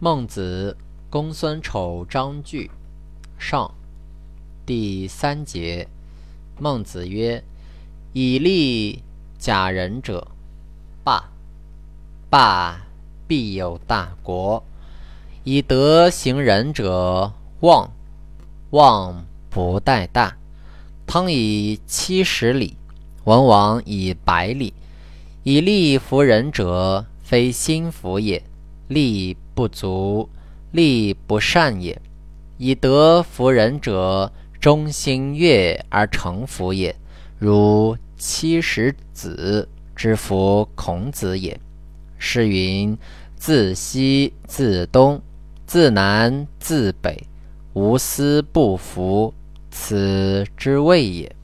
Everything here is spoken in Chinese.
孟子，公孙丑章句上，第三节。孟子曰：“以利假仁者，霸；霸必有大国。以德行仁者，旺；旺不待大。汤以七十里，文王以百里。以利服人者，非心服也。”力不足，力不善也；以德服人者，忠心悦而诚服也。如七十子之服孔子也。诗云：自西自东，自南自北，无私不服，此之谓也。